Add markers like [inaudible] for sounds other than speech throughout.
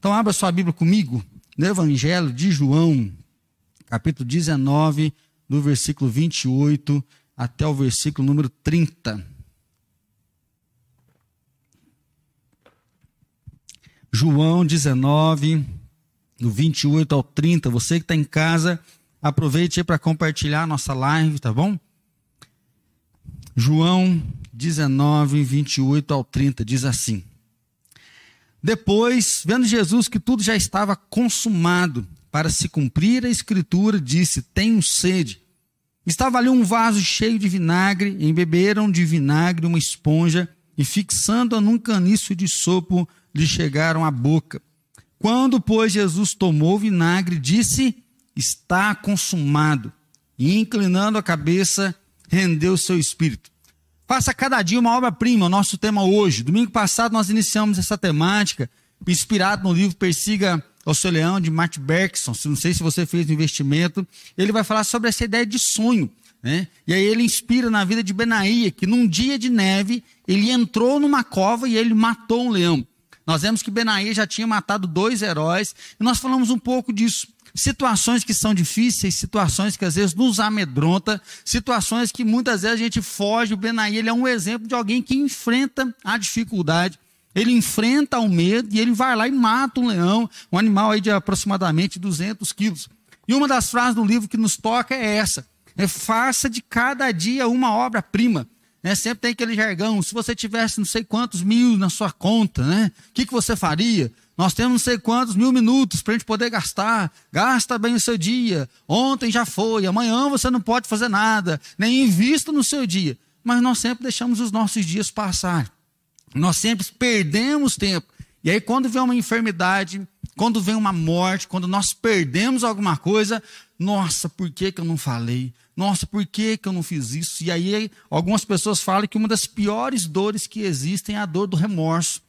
Então, abra sua Bíblia comigo no Evangelho de João, capítulo 19, do versículo 28 até o versículo número 30. João 19, do 28 ao 30. Você que está em casa, aproveite para compartilhar a nossa live, tá bom? João 19, 28 ao 30 diz assim: Depois, vendo Jesus que tudo já estava consumado, para se cumprir a escritura, disse: Tenho sede. Estava ali um vaso cheio de vinagre, embeberam de vinagre uma esponja e, fixando-a num caniço de sopo, lhe chegaram à boca. Quando, pois, Jesus tomou o vinagre, disse: Está consumado. E, inclinando a cabeça, rendeu seu espírito. Faça cada dia uma obra-prima, o nosso tema hoje. Domingo passado nós iniciamos essa temática, inspirado no livro Persiga ao Seu Leão, de Matt Bergson. Não sei se você fez o investimento. Ele vai falar sobre essa ideia de sonho. Né? E aí ele inspira na vida de Benaía, que num dia de neve, ele entrou numa cova e ele matou um leão. Nós vemos que Benaí já tinha matado dois heróis, e nós falamos um pouco disso. Situações que são difíceis, situações que às vezes nos amedronta, situações que muitas vezes a gente foge. O Benaí ele é um exemplo de alguém que enfrenta a dificuldade, ele enfrenta o medo e ele vai lá e mata um leão, um animal aí de aproximadamente 200 quilos. E uma das frases do livro que nos toca é essa: é faça de cada dia uma obra-prima. Né? Sempre tem aquele jargão. Se você tivesse não sei quantos mil na sua conta, né? O que, que você faria? Nós temos não sei quantos mil minutos para a gente poder gastar. Gasta bem o seu dia. Ontem já foi, amanhã você não pode fazer nada. Nem invista no seu dia. Mas nós sempre deixamos os nossos dias passar. Nós sempre perdemos tempo. E aí, quando vem uma enfermidade, quando vem uma morte, quando nós perdemos alguma coisa, nossa, por que, que eu não falei? Nossa, por que, que eu não fiz isso? E aí, algumas pessoas falam que uma das piores dores que existem é a dor do remorso.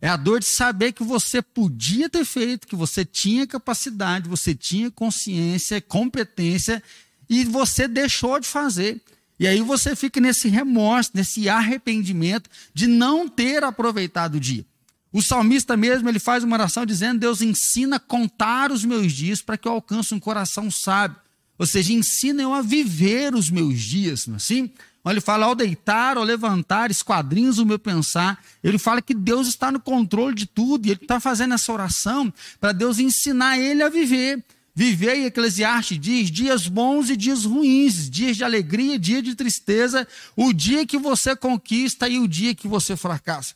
É a dor de saber que você podia ter feito, que você tinha capacidade, você tinha consciência, competência, e você deixou de fazer. E aí você fica nesse remorso, nesse arrependimento de não ter aproveitado o dia. O salmista mesmo, ele faz uma oração dizendo: Deus ensina a contar os meus dias para que eu alcance um coração sábio. Ou seja, ensina eu a viver os meus dias, não é assim? Ele fala, ao deitar, ao levantar, esquadrinhos o meu pensar. Ele fala que Deus está no controle de tudo. E ele está fazendo essa oração para Deus ensinar ele a viver. Viver, e Eclesiastes diz, dias bons e dias ruins, dias de alegria, dia de tristeza, o dia que você conquista e o dia que você fracassa.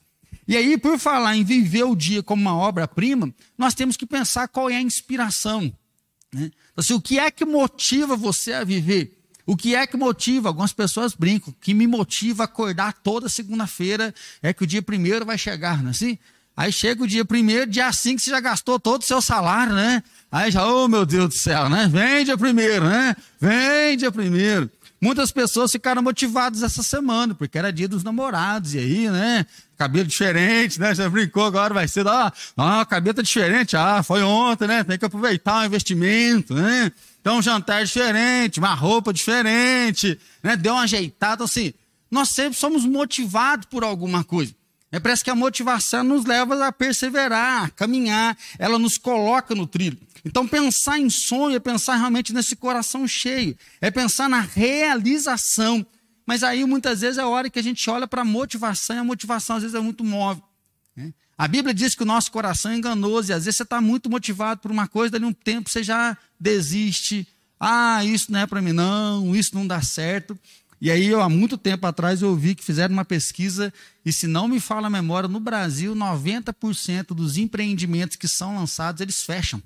E aí, por falar em viver o dia como uma obra-prima, nós temos que pensar qual é a inspiração. Né? Então, assim, o que é que motiva você a viver? O que é que motiva? Algumas pessoas brincam. Que me motiva a acordar toda segunda-feira é que o dia primeiro vai chegar, não é assim? Aí chega o dia primeiro, dia 5 você já gastou todo o seu salário, né? Aí já, oh meu Deus do céu, né? Vem dia primeiro, né? Vem dia primeiro. Muitas pessoas ficaram motivadas essa semana, porque era dia dos namorados, e aí, né? Cabelo diferente, né? Já brincou, agora vai ser, ah, ah cabelo tá diferente, ah, foi ontem, né? Tem que aproveitar o investimento, né? Então, um jantar diferente, uma roupa diferente, né? Deu uma ajeitada, assim. Nós sempre somos motivados por alguma coisa. É, parece que a motivação nos leva a perseverar, a caminhar, ela nos coloca no trilho. Então, pensar em sonho é pensar realmente nesse coração cheio, é pensar na realização. Mas aí, muitas vezes, é a hora que a gente olha para a motivação, e a motivação, às vezes, é muito móvel. Né? A Bíblia diz que o nosso coração é enganoso, e às vezes você está muito motivado por uma coisa, dali um tempo você já desiste. Ah, isso não é para mim, não, isso não dá certo. E aí, eu, há muito tempo atrás, eu ouvi que fizeram uma pesquisa, e se não me fala a memória, no Brasil, 90% dos empreendimentos que são lançados, eles fecham.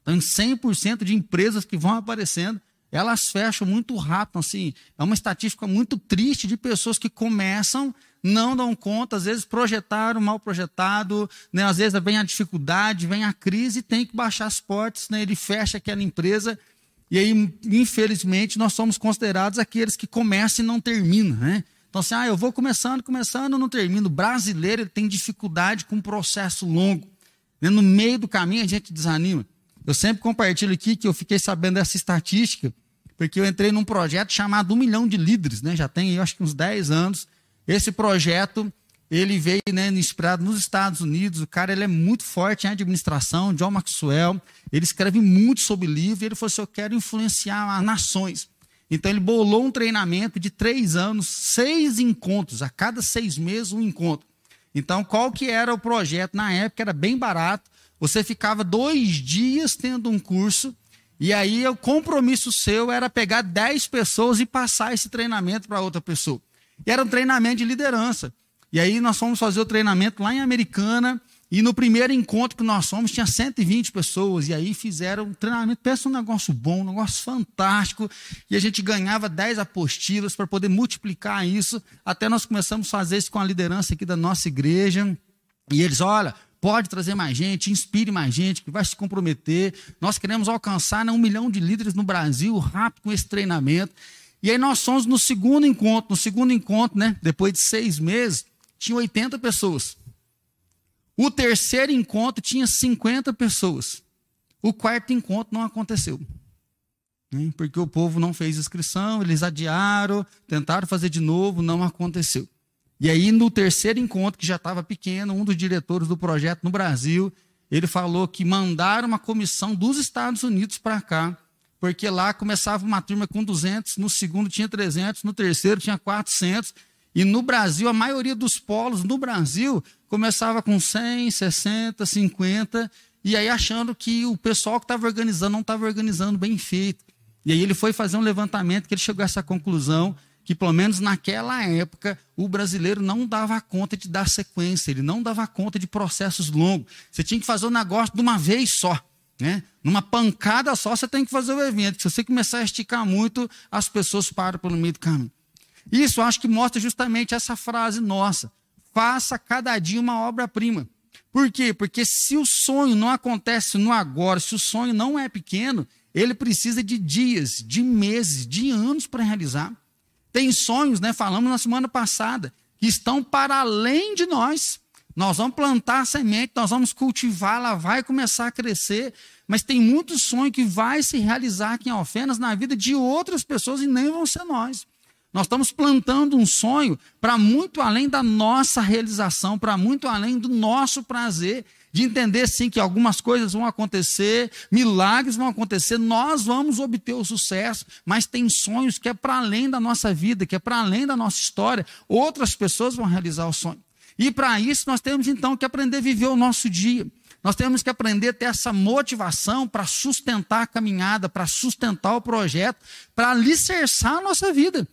Então, 100% de empresas que vão aparecendo, elas fecham muito rápido. Assim, é uma estatística muito triste de pessoas que começam, não dão conta, às vezes projetaram mal projetado, né? às vezes vem a dificuldade, vem a crise tem que baixar as portas, né? ele fecha aquela empresa. E aí, infelizmente, nós somos considerados aqueles que começam e não terminam. Né? Então, assim, ah, eu vou começando, começando, não termino. O brasileiro tem dificuldade com um processo longo. Né? No meio do caminho, a gente desanima. Eu sempre compartilho aqui que eu fiquei sabendo dessa estatística, porque eu entrei num projeto chamado Um Milhão de Líderes, né? já tem, eu acho que uns 10 anos. Esse projeto, ele veio né, inspirado nos Estados Unidos. O cara ele é muito forte em administração, John Maxwell. Ele escreve muito sobre livro. E ele falou assim: Eu quero influenciar nações. Então ele bolou um treinamento de três anos, seis encontros, a cada seis meses um encontro. Então, qual que era o projeto? Na época era bem barato. Você ficava dois dias tendo um curso, e aí o compromisso seu era pegar dez pessoas e passar esse treinamento para outra pessoa. E era um treinamento de liderança. E aí nós fomos fazer o treinamento lá em Americana. E no primeiro encontro que nós fomos, tinha 120 pessoas. E aí fizeram um treinamento. Pensa um negócio bom, um negócio fantástico. E a gente ganhava 10 apostilas para poder multiplicar isso. Até nós começamos a fazer isso com a liderança aqui da nossa igreja. E eles, olha, pode trazer mais gente, inspire mais gente, que vai se comprometer. Nós queremos alcançar né, um milhão de líderes no Brasil rápido com esse treinamento. E aí nós fomos no segundo encontro. No segundo encontro, né, depois de seis meses, tinha 80 pessoas. O terceiro encontro tinha 50 pessoas. O quarto encontro não aconteceu. Né? Porque o povo não fez inscrição, eles adiaram, tentaram fazer de novo, não aconteceu. E aí, no terceiro encontro, que já estava pequeno, um dos diretores do projeto no Brasil, ele falou que mandaram uma comissão dos Estados Unidos para cá, porque lá começava uma turma com 200, no segundo tinha 300, no terceiro tinha 400, e no Brasil, a maioria dos polos no Brasil começava com 100, 60, 50, e aí achando que o pessoal que estava organizando não estava organizando bem feito. E aí ele foi fazer um levantamento que ele chegou a essa conclusão que pelo menos naquela época o brasileiro não dava conta de dar sequência, ele não dava conta de processos longos. Você tinha que fazer o negócio de uma vez só. Né? Numa pancada só você tem que fazer o evento. Se você começar a esticar muito, as pessoas param pelo meio do caminho. Isso acho que mostra justamente essa frase nossa: faça cada dia uma obra-prima. Por quê? Porque se o sonho não acontece no agora, se o sonho não é pequeno, ele precisa de dias, de meses, de anos para realizar. Tem sonhos, né? Falamos na semana passada, que estão para além de nós. Nós vamos plantar a semente, nós vamos cultivar, ela vai começar a crescer, mas tem muito sonho que vai se realizar aqui em Alfenas na vida de outras pessoas e nem vão ser nós. Nós estamos plantando um sonho para muito além da nossa realização, para muito além do nosso prazer, de entender sim que algumas coisas vão acontecer, milagres vão acontecer, nós vamos obter o sucesso, mas tem sonhos que é para além da nossa vida, que é para além da nossa história, outras pessoas vão realizar o sonho. E para isso nós temos então que aprender a viver o nosso dia. Nós temos que aprender a ter essa motivação para sustentar a caminhada, para sustentar o projeto, para alicerçar a nossa vida.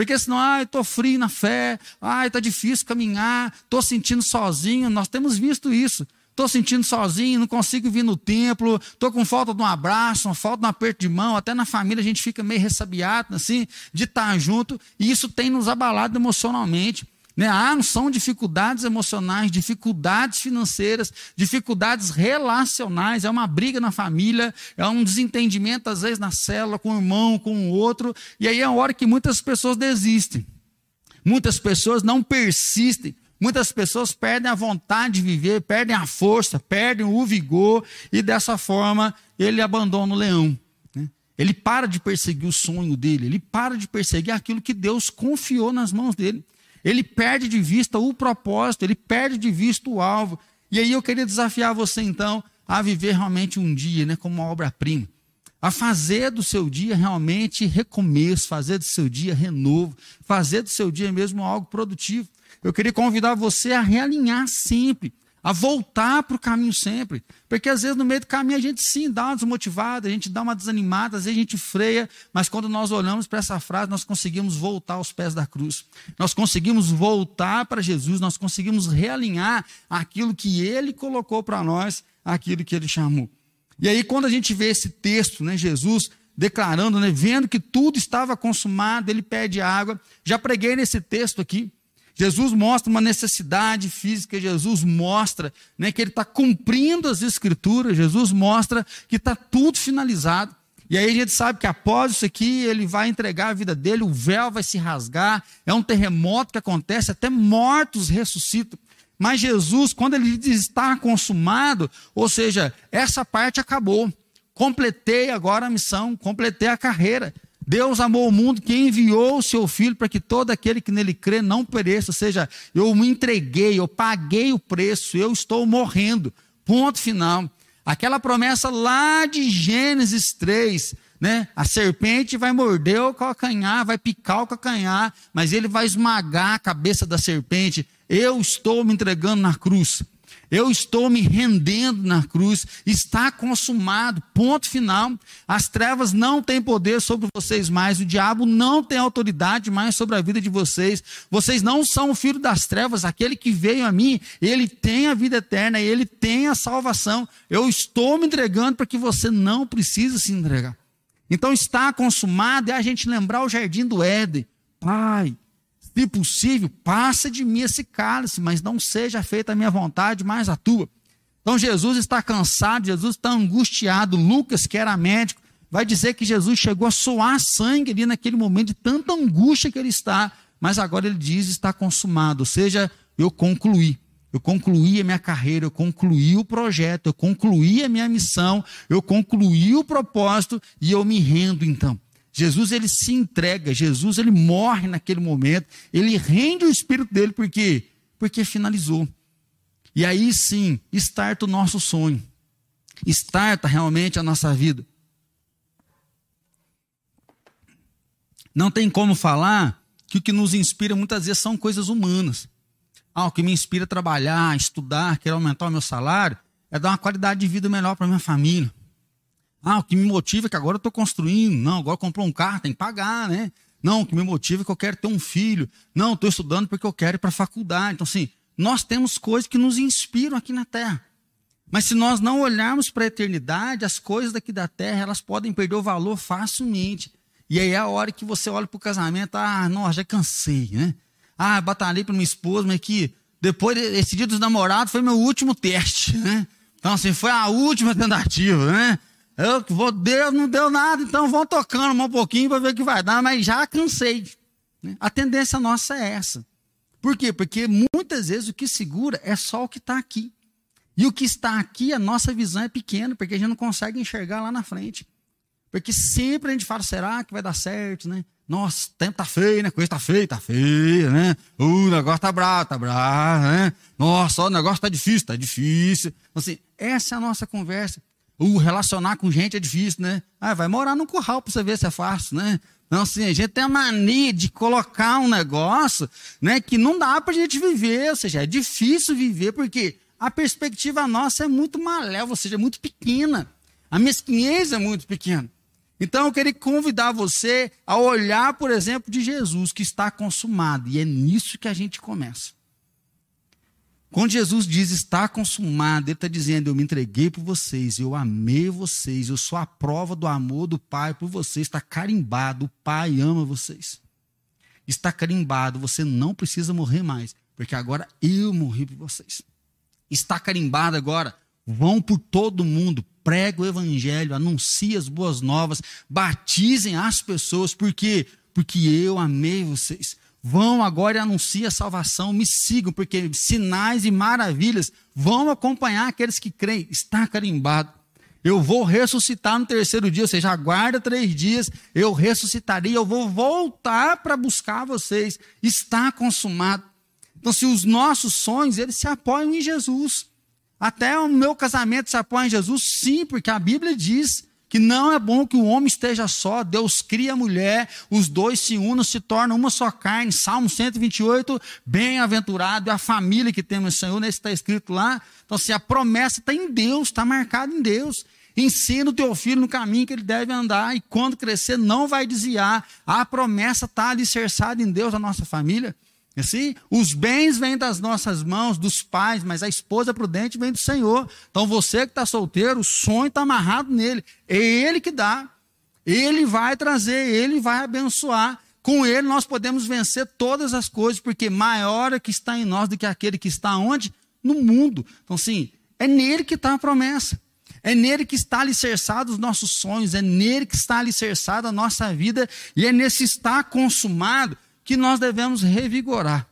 Porque senão, ah, estou frio na fé, ah, está difícil caminhar, estou sentindo sozinho. Nós temos visto isso. Estou sentindo sozinho, não consigo vir no templo, estou com falta de um abraço, uma falta de um aperto de mão, até na família a gente fica meio ressabiado, assim, de estar junto, e isso tem nos abalado emocionalmente. Né? Ah, são dificuldades emocionais, dificuldades financeiras, dificuldades relacionais, é uma briga na família, é um desentendimento, às vezes, na célula, com o irmão, com o outro, e aí é a hora que muitas pessoas desistem. Muitas pessoas não persistem, Muitas pessoas perdem a vontade de viver, perdem a força, perdem o vigor, e dessa forma ele abandona o leão. Né? Ele para de perseguir o sonho dele, ele para de perseguir aquilo que Deus confiou nas mãos dele. Ele perde de vista o propósito, ele perde de vista o alvo. E aí eu queria desafiar você então a viver realmente um dia, né, como uma obra-prima. A fazer do seu dia realmente recomeço, fazer do seu dia renovo, fazer do seu dia mesmo algo produtivo. Eu queria convidar você a realinhar sempre, a voltar para o caminho sempre. Porque às vezes no meio do caminho a gente sim dá uma desmotivada, a gente dá uma desanimada, às vezes a gente freia, mas quando nós olhamos para essa frase, nós conseguimos voltar aos pés da cruz. Nós conseguimos voltar para Jesus, nós conseguimos realinhar aquilo que ele colocou para nós, aquilo que ele chamou. E aí, quando a gente vê esse texto, né, Jesus declarando, né, vendo que tudo estava consumado, ele pede água. Já preguei nesse texto aqui. Jesus mostra uma necessidade física, Jesus mostra né, que ele está cumprindo as escrituras, Jesus mostra que está tudo finalizado. E aí a gente sabe que após isso aqui, ele vai entregar a vida dele, o véu vai se rasgar, é um terremoto que acontece, até mortos ressuscitam. Mas Jesus, quando ele diz está consumado, ou seja, essa parte acabou. Completei agora a missão, completei a carreira. Deus amou o mundo que enviou o seu filho para que todo aquele que nele crê não pereça. Ou seja, eu me entreguei, eu paguei o preço, eu estou morrendo. Ponto final. Aquela promessa lá de Gênesis 3, né? A serpente vai morder o calcanhar, vai picar o calcanhar, mas ele vai esmagar a cabeça da serpente. Eu estou me entregando na cruz. Eu estou me rendendo na cruz, está consumado, ponto final. As trevas não têm poder sobre vocês mais, o diabo não tem autoridade mais sobre a vida de vocês. Vocês não são o filho das trevas, aquele que veio a mim, ele tem a vida eterna, ele tem a salvação. Eu estou me entregando para que você não precise se entregar. Então está consumado é a gente lembrar o jardim do Éden. Pai, se possível, passa de mim esse cálice, mas não seja feita a minha vontade, mas a tua. Então Jesus está cansado, Jesus está angustiado. Lucas, que era médico, vai dizer que Jesus chegou a soar sangue ali naquele momento de tanta angústia que ele está, mas agora ele diz está consumado, ou seja, eu concluí. Eu concluí a minha carreira, eu concluí o projeto, eu concluí a minha missão, eu concluí o propósito e eu me rendo então. Jesus ele se entrega, Jesus ele morre naquele momento, ele rende o espírito dele porque porque finalizou. E aí sim, starta o nosso sonho. Starta realmente a nossa vida. Não tem como falar que o que nos inspira muitas vezes são coisas humanas. Ah, o que me inspira a trabalhar, estudar, querer aumentar o meu salário, é dar uma qualidade de vida melhor para minha família. Ah, o que me motiva é que agora eu estou construindo. Não, agora comprou um carro, tem que pagar, né? Não, o que me motiva é que eu quero ter um filho. Não, estou estudando porque eu quero ir para a faculdade. Então, assim, nós temos coisas que nos inspiram aqui na Terra. Mas se nós não olharmos para a eternidade, as coisas daqui da Terra, elas podem perder o valor facilmente. E aí é a hora que você olha para o casamento, ah, não, já cansei, né? Ah, batalhei para minha esposa, mas que depois desse dia dos namorados foi meu último teste, né? Então, assim, foi a última tentativa, né? Eu vou, Deus não deu nada, então vão tocando um pouquinho para ver o que vai dar, mas já cansei. Né? A tendência nossa é essa. Por quê? Porque muitas vezes o que segura é só o que está aqui. E o que está aqui, a nossa visão é pequena, porque a gente não consegue enxergar lá na frente. Porque sempre a gente fala, será que vai dar certo, né? Nossa, o tempo tá feio, né? Coisa tá feia, tá feia, né? Uh, o negócio tá bravo, tá bravo, né? Nossa, o negócio tá difícil, tá difícil. Então, assim, essa é a nossa conversa. O relacionar com gente é difícil, né? Ah, vai morar num curral para você ver se é fácil, né? Não, assim, a gente tem a mania de colocar um negócio, né, que não dá para a gente viver, ou seja, é difícil viver porque a perspectiva nossa é muito malévola, ou seja, é muito pequena. A mesquinhez é muito pequena. Então eu queria convidar você a olhar, por exemplo, de Jesus que está consumado, e é nisso que a gente começa. Quando Jesus diz está consumado, ele está dizendo: Eu me entreguei por vocês, eu amei vocês, eu sou a prova do amor do Pai por vocês, está carimbado, o Pai ama vocês. Está carimbado, você não precisa morrer mais, porque agora eu morri por vocês. Está carimbado agora, vão por todo mundo, prega o evangelho, anuncie as boas novas, batizem as pessoas, por quê? Porque eu amei vocês. Vão agora e anunciem a salvação, me sigam, porque sinais e maravilhas vão acompanhar aqueles que creem. Está carimbado. Eu vou ressuscitar no terceiro dia, ou seja, aguarda três dias, eu ressuscitarei, eu vou voltar para buscar vocês. Está consumado. Então, se os nossos sonhos, eles se apoiam em Jesus. Até o meu casamento se apoia em Jesus, sim, porque a Bíblia diz que não é bom que o homem esteja só, Deus cria a mulher, os dois se unam, se tornam uma só carne. Salmo 128, bem-aventurado é a família que temos, Senhor, nesse está escrito lá. Então, se a promessa está em Deus, está marcada em Deus. Ensina o teu filho no caminho que ele deve andar, e quando crescer, não vai desviar. A promessa está alicerçada em Deus, a nossa família. Assim, os bens vêm das nossas mãos, dos pais, mas a esposa prudente vem do Senhor. Então você que está solteiro, o sonho está amarrado nele. É ele que dá. Ele vai trazer, ele vai abençoar. Com ele nós podemos vencer todas as coisas, porque maior é que está em nós do que aquele que está onde? No mundo. Então, sim, é nele que está a promessa. É nele que está alicerçado os nossos sonhos, é nele que está alicerçada a nossa vida, e é nesse estar consumado que nós devemos revigorar.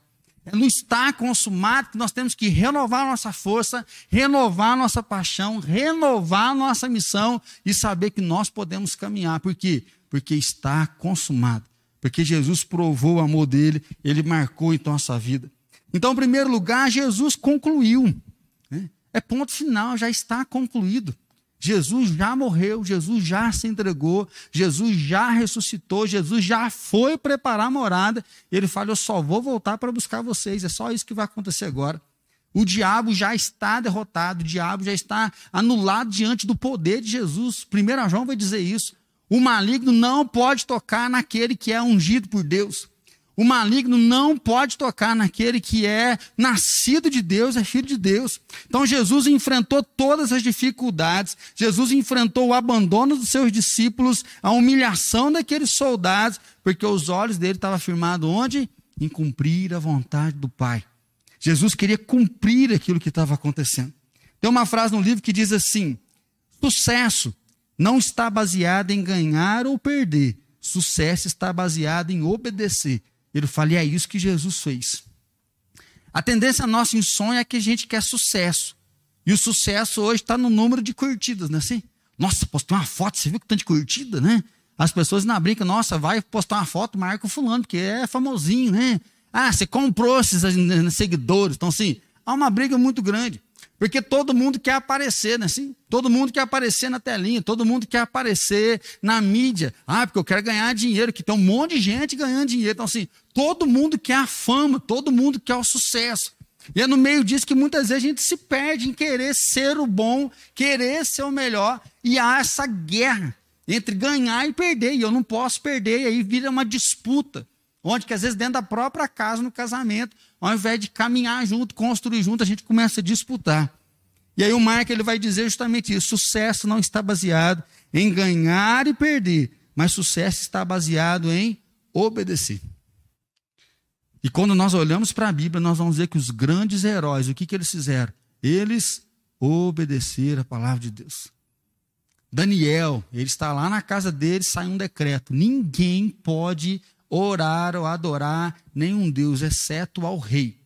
É no estar consumado que nós temos que renovar nossa força, renovar nossa paixão, renovar nossa missão e saber que nós podemos caminhar, porque Porque está consumado. Porque Jesus provou o amor dele, ele marcou então a sua vida. Então, em primeiro lugar, Jesus concluiu. Né? É ponto final, já está concluído. Jesus já morreu, Jesus já se entregou, Jesus já ressuscitou, Jesus já foi preparar a morada. Ele fala: Eu só vou voltar para buscar vocês. É só isso que vai acontecer agora. O diabo já está derrotado, o diabo já está anulado diante do poder de Jesus. 1 João vai dizer isso. O maligno não pode tocar naquele que é ungido por Deus. O maligno não pode tocar naquele que é nascido de Deus, é filho de Deus. Então Jesus enfrentou todas as dificuldades, Jesus enfrentou o abandono dos seus discípulos, a humilhação daqueles soldados, porque os olhos dele estavam firmados onde? Em cumprir a vontade do Pai. Jesus queria cumprir aquilo que estava acontecendo. Tem uma frase no livro que diz assim: sucesso não está baseado em ganhar ou perder, sucesso está baseado em obedecer. Ele fala, e é isso que Jesus fez. A tendência nossa em sonho é que a gente quer sucesso. E o sucesso hoje está no número de curtidas, não é assim? Nossa, postei uma foto, você viu que tanto de curtida, né? As pessoas na brinca, nossa, vai postar uma foto, marca o fulano, porque é famosinho, né? Ah, você comprou esses seguidores. Então, assim, há uma briga muito grande. Porque todo mundo quer aparecer, né? Assim, todo mundo quer aparecer na telinha, todo mundo quer aparecer na mídia. Ah, porque eu quero ganhar dinheiro, que tem um monte de gente ganhando dinheiro. Então, assim, todo mundo quer a fama, todo mundo quer o sucesso. E é no meio disso que muitas vezes a gente se perde em querer ser o bom, querer ser o melhor. E há essa guerra entre ganhar e perder. E eu não posso perder, e aí vira uma disputa. Onde que às vezes dentro da própria casa, no casamento, ao invés de caminhar junto, construir junto, a gente começa a disputar. E aí o Mark ele vai dizer justamente isso: sucesso não está baseado em ganhar e perder, mas sucesso está baseado em obedecer. E quando nós olhamos para a Bíblia, nós vamos ver que os grandes heróis, o que, que eles fizeram? Eles obedeceram a palavra de Deus. Daniel, ele está lá na casa dele, sai um decreto: ninguém pode orar ou adorar nenhum Deus, exceto ao rei.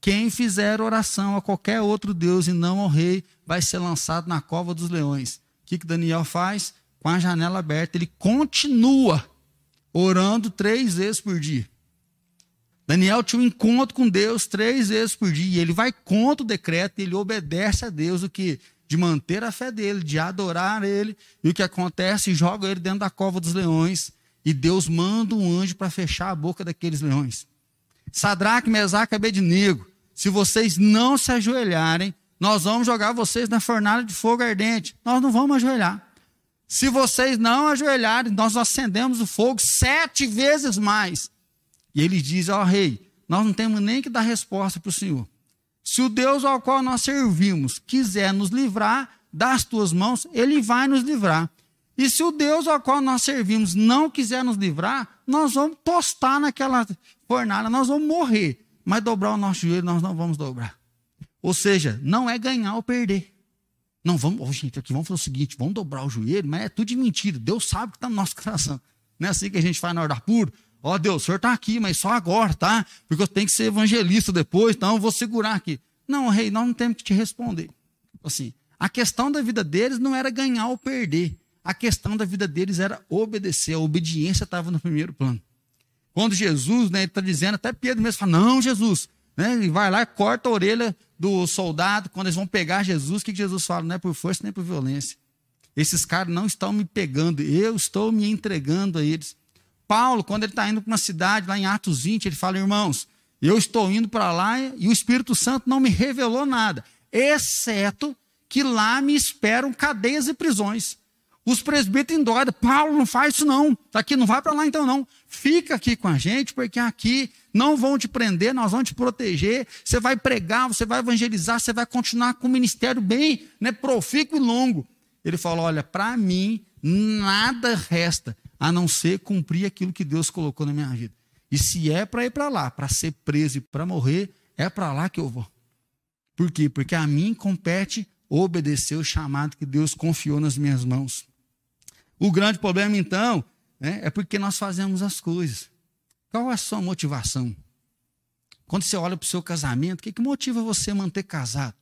Quem fizer oração a qualquer outro Deus e não ao rei, vai ser lançado na cova dos leões. O que, que Daniel faz? Com a janela aberta, ele continua orando três vezes por dia. Daniel tinha um encontro com Deus três vezes por dia. E ele vai contra o decreto, e ele obedece a Deus o que de manter a fé dele, de adorar ele. E o que acontece? Joga ele dentro da cova dos leões. E Deus manda um anjo para fechar a boca daqueles leões. Sadraque, Mesaque Abednego, se vocês não se ajoelharem, nós vamos jogar vocês na fornalha de fogo ardente. Nós não vamos ajoelhar. Se vocês não ajoelharem, nós acendemos o fogo sete vezes mais. E ele diz ao rei: Nós não temos nem que dar resposta para o Senhor. Se o Deus ao qual nós servimos quiser nos livrar das tuas mãos, ele vai nos livrar. E se o Deus ao qual nós servimos não quiser nos livrar, nós vamos tostar naquela fornalha, nós vamos morrer. Mas dobrar o nosso joelho, nós não vamos dobrar. Ou seja, não é ganhar ou perder. Não, vamos, oh, gente, aqui vamos fazer o seguinte: vamos dobrar o joelho, mas é tudo de mentira. Deus sabe que está no nosso [laughs] coração. Não é assim que a gente faz na hora puro. Ó oh, Deus, o senhor está aqui, mas só agora, tá? Porque eu tenho que ser evangelista depois, então eu vou segurar aqui. Não, rei, nós não temos que te responder. Assim, a questão da vida deles não era ganhar ou perder a questão da vida deles era obedecer, a obediência estava no primeiro plano. Quando Jesus, né, está dizendo, até Pedro mesmo fala, não, Jesus, né, ele vai lá e corta a orelha do soldado, quando eles vão pegar Jesus, o que Jesus fala? Não é por força nem por violência. Esses caras não estão me pegando, eu estou me entregando a eles. Paulo, quando ele está indo para uma cidade, lá em Atos 20, ele fala, irmãos, eu estou indo para lá e o Espírito Santo não me revelou nada, exceto que lá me esperam cadeias e prisões. Os presbíteros endoidam. Paulo, não faz isso não. Tá aqui, não vai para lá então não. Fica aqui com a gente, porque aqui não vão te prender, nós vamos te proteger. Você vai pregar, você vai evangelizar, você vai continuar com o ministério bem né, profícuo e longo. Ele falou: olha, para mim, nada resta a não ser cumprir aquilo que Deus colocou na minha vida. E se é para ir para lá, para ser preso e para morrer, é para lá que eu vou. Por quê? Porque a mim compete obedecer o chamado que Deus confiou nas minhas mãos. O grande problema, então, né, é porque nós fazemos as coisas. Qual é a sua motivação? Quando você olha para o seu casamento, o que, que motiva você a manter casado?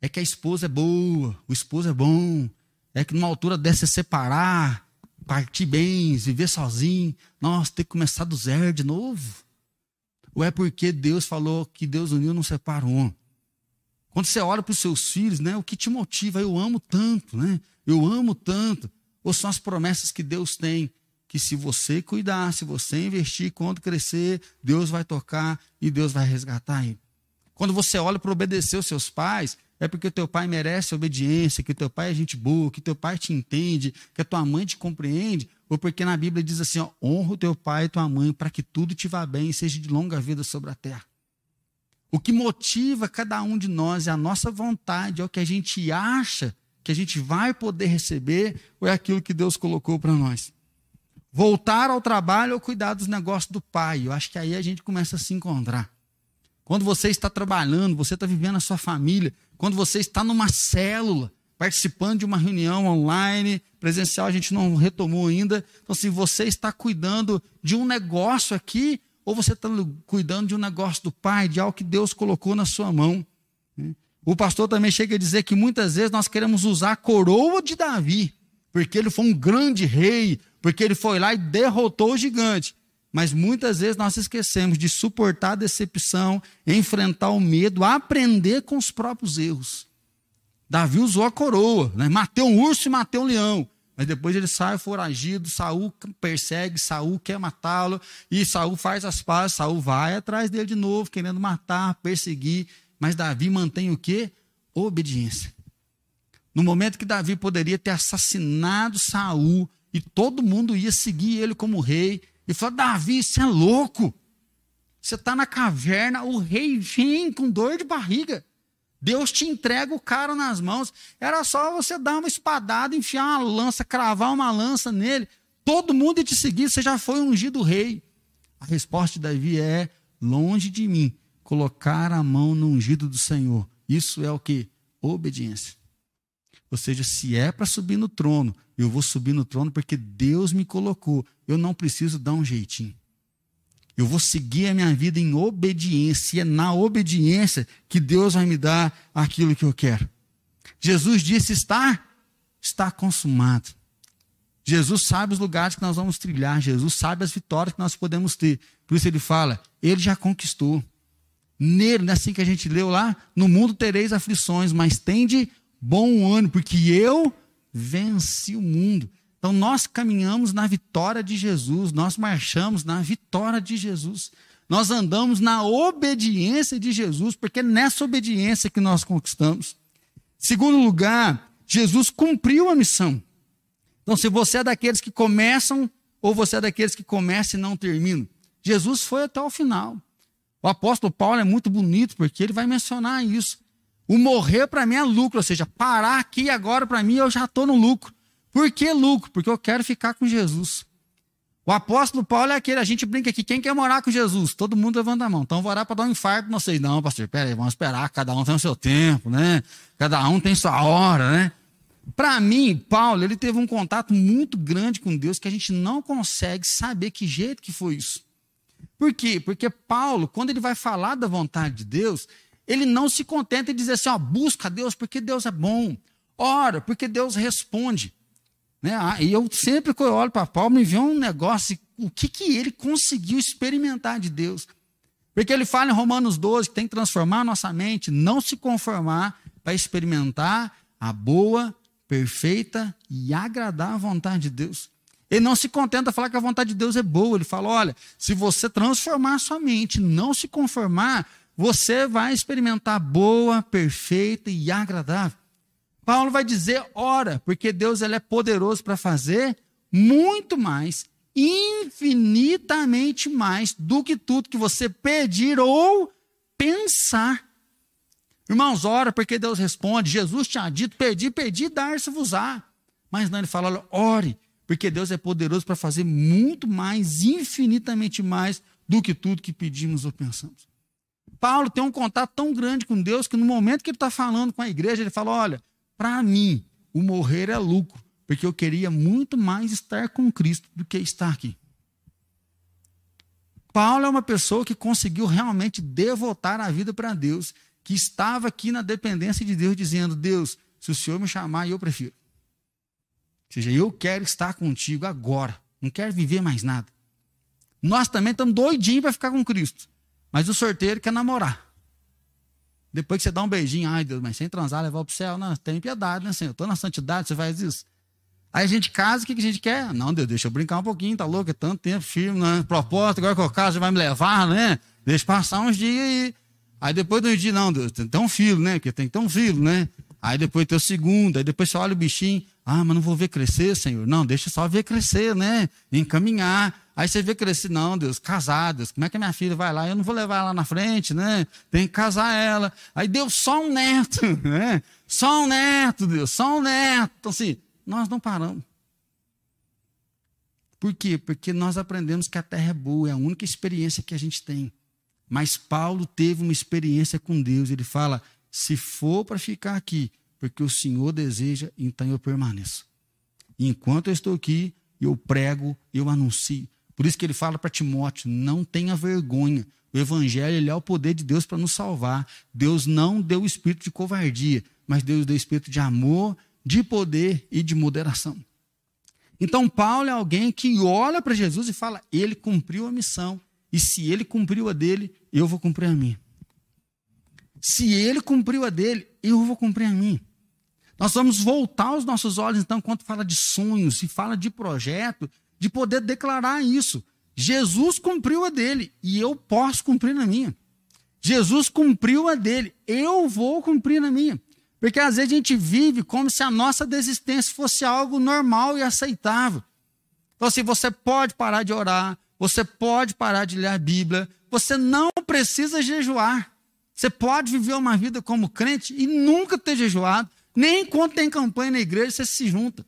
É que a esposa é boa, o esposo é bom, é que numa altura dessa separar. partir bens, viver sozinho, nossa, ter que começar do zero de novo? Ou é porque Deus falou que Deus uniu não separa homem? Quando você olha para os seus filhos, né, o que te motiva? Eu amo tanto, né? Eu amo tanto. Ou são as promessas que Deus tem, que se você cuidar, se você investir, quando crescer, Deus vai tocar e Deus vai resgatar ele. Quando você olha para obedecer os seus pais, é porque teu pai merece obediência, que teu pai é gente boa, que teu pai te entende, que a tua mãe te compreende, ou porque na Bíblia diz assim: ó, honra o teu pai e tua mãe para que tudo te vá bem e seja de longa vida sobre a terra. O que motiva cada um de nós é a nossa vontade, é o que a gente acha que a gente vai poder receber, ou é aquilo que Deus colocou para nós. Voltar ao trabalho ou cuidar dos negócios do pai. Eu acho que aí a gente começa a se encontrar. Quando você está trabalhando, você está vivendo a sua família, quando você está numa célula, participando de uma reunião online, presencial, a gente não retomou ainda. Então, se assim, você está cuidando de um negócio aqui, ou você está cuidando de um negócio do Pai, de algo que Deus colocou na sua mão. O pastor também chega a dizer que muitas vezes nós queremos usar a coroa de Davi, porque ele foi um grande rei, porque ele foi lá e derrotou o gigante. Mas muitas vezes nós esquecemos de suportar a decepção, enfrentar o medo, aprender com os próprios erros. Davi usou a coroa, né? mateu um urso e mateu um leão. Mas depois ele sai foragido, Saul persegue, Saul quer matá-lo, e Saul faz as pazes, Saul vai atrás dele de novo, querendo matar, perseguir. Mas Davi mantém o quê? Obediência. No momento que Davi poderia ter assassinado Saul, e todo mundo ia seguir ele como rei, e falou: Davi, você é louco. Você está na caverna, o rei vem com dor de barriga. Deus te entrega o cara nas mãos. Era só você dar uma espadada, enfiar uma lança, cravar uma lança nele. Todo mundo ia te seguir, você já foi ungido rei. A resposta de Davi é: longe de mim colocar a mão no ungido do Senhor. Isso é o que? Obediência. Ou seja, se é para subir no trono, eu vou subir no trono porque Deus me colocou. Eu não preciso dar um jeitinho. Eu vou seguir a minha vida em obediência. E é na obediência que Deus vai me dar aquilo que eu quero. Jesus disse: está, está consumado. Jesus sabe os lugares que nós vamos trilhar. Jesus sabe as vitórias que nós podemos ter. Por isso ele fala: Ele já conquistou. Nele, não é assim que a gente leu lá? No mundo tereis aflições, mas tende bom ano, porque eu venci o mundo. Então nós caminhamos na vitória de Jesus, nós marchamos na vitória de Jesus. Nós andamos na obediência de Jesus, porque é nessa obediência que nós conquistamos. Segundo lugar, Jesus cumpriu a missão. Então, se você é daqueles que começam, ou você é daqueles que começam e não terminam, Jesus foi até o final. O apóstolo Paulo é muito bonito, porque ele vai mencionar isso. O morrer para mim é lucro, ou seja, parar aqui agora para mim eu já estou no lucro. Por que lucro? Porque eu quero ficar com Jesus. O apóstolo Paulo é aquele, a gente brinca aqui, quem quer morar com Jesus? Todo mundo levanta a mão. Então vou orar para dar um infarto, não sei. Não, pastor, peraí, vamos esperar, cada um tem o seu tempo, né? Cada um tem sua hora, né? Para mim, Paulo, ele teve um contato muito grande com Deus que a gente não consegue saber que jeito que foi isso. Por quê? Porque Paulo, quando ele vai falar da vontade de Deus, ele não se contenta em dizer assim, ó, busca Deus porque Deus é bom. Ora, porque Deus responde. Né? Ah, e eu sempre que eu olho para Paulo, me vem um negócio, o que, que ele conseguiu experimentar de Deus. Porque ele fala em Romanos 12 que tem que transformar a nossa mente, não se conformar para experimentar a boa, perfeita e agradar a vontade de Deus. Ele não se contenta falar que a vontade de Deus é boa. Ele fala: olha, se você transformar a sua mente, não se conformar, você vai experimentar boa, perfeita e agradável. Paulo vai dizer, ora, porque Deus ele é poderoso para fazer muito mais, infinitamente mais do que tudo que você pedir ou pensar. Irmãos, ora, porque Deus responde. Jesus tinha dito: pedi, pedi, dar-se-vos-á. Mas não, ele fala: ore, porque Deus é poderoso para fazer muito mais, infinitamente mais do que tudo que pedimos ou pensamos. Paulo tem um contato tão grande com Deus que no momento que ele está falando com a igreja, ele fala: olha, para mim, o morrer é lucro, porque eu queria muito mais estar com Cristo do que estar aqui. Paulo é uma pessoa que conseguiu realmente devotar a vida para Deus, que estava aqui na dependência de Deus, dizendo: Deus, se o Senhor me chamar, eu prefiro. Seja, eu quero estar contigo agora. Não quero viver mais nada. Nós também estamos doidinhos para ficar com Cristo. Mas o sorteiro quer namorar. Depois que você dá um beijinho, ai Deus, mas sem transar, levar para o céu. Não, tem piedade, né, Senhor? Estou na santidade, você faz isso. Aí a gente casa, o que, que a gente quer? Não, Deus, deixa eu brincar um pouquinho, tá louco? É tanto tempo firme, né? Proposta, agora que eu caso, vai me levar, né? Deixa passar uns dias aí. Aí depois de uns dias, não, Deus, tem que ter um filho, né? Porque tem que ter um filho, né? Aí depois tem o segundo, aí depois você olha o bichinho, ah, mas não vou ver crescer, Senhor. Não, deixa só ver crescer, né? Encaminhar. Aí você vê crescer, não, Deus, casados. Como é que a minha filha vai lá? Eu não vou levar ela na frente, né? Tem que casar ela. Aí deu só um neto, [laughs] né? Só um neto, Deus, só um neto. Então, assim, nós não paramos. Por quê? Porque nós aprendemos que a terra é boa, é a única experiência que a gente tem. Mas Paulo teve uma experiência com Deus. Ele fala: se for para ficar aqui, porque o Senhor deseja, então eu permaneço. Enquanto eu estou aqui, eu prego, eu anuncio. Por isso que ele fala para Timóteo: não tenha vergonha. O evangelho ele é o poder de Deus para nos salvar. Deus não deu o espírito de covardia, mas Deus deu o espírito de amor, de poder e de moderação. Então, Paulo é alguém que olha para Jesus e fala: ele cumpriu a missão. E se ele cumpriu a dele, eu vou cumprir a minha. Se ele cumpriu a dele, eu vou cumprir a minha. Nós vamos voltar os nossos olhos, então, quando fala de sonhos, e fala de projeto, de poder declarar isso. Jesus cumpriu a dele e eu posso cumprir a minha. Jesus cumpriu a dele, eu vou cumprir a minha. Porque às vezes a gente vive como se a nossa desistência fosse algo normal e aceitável. Então, assim, você pode parar de orar, você pode parar de ler a Bíblia, você não precisa jejuar. Você pode viver uma vida como crente e nunca ter jejuado, nem quando tem campanha na igreja você se junta.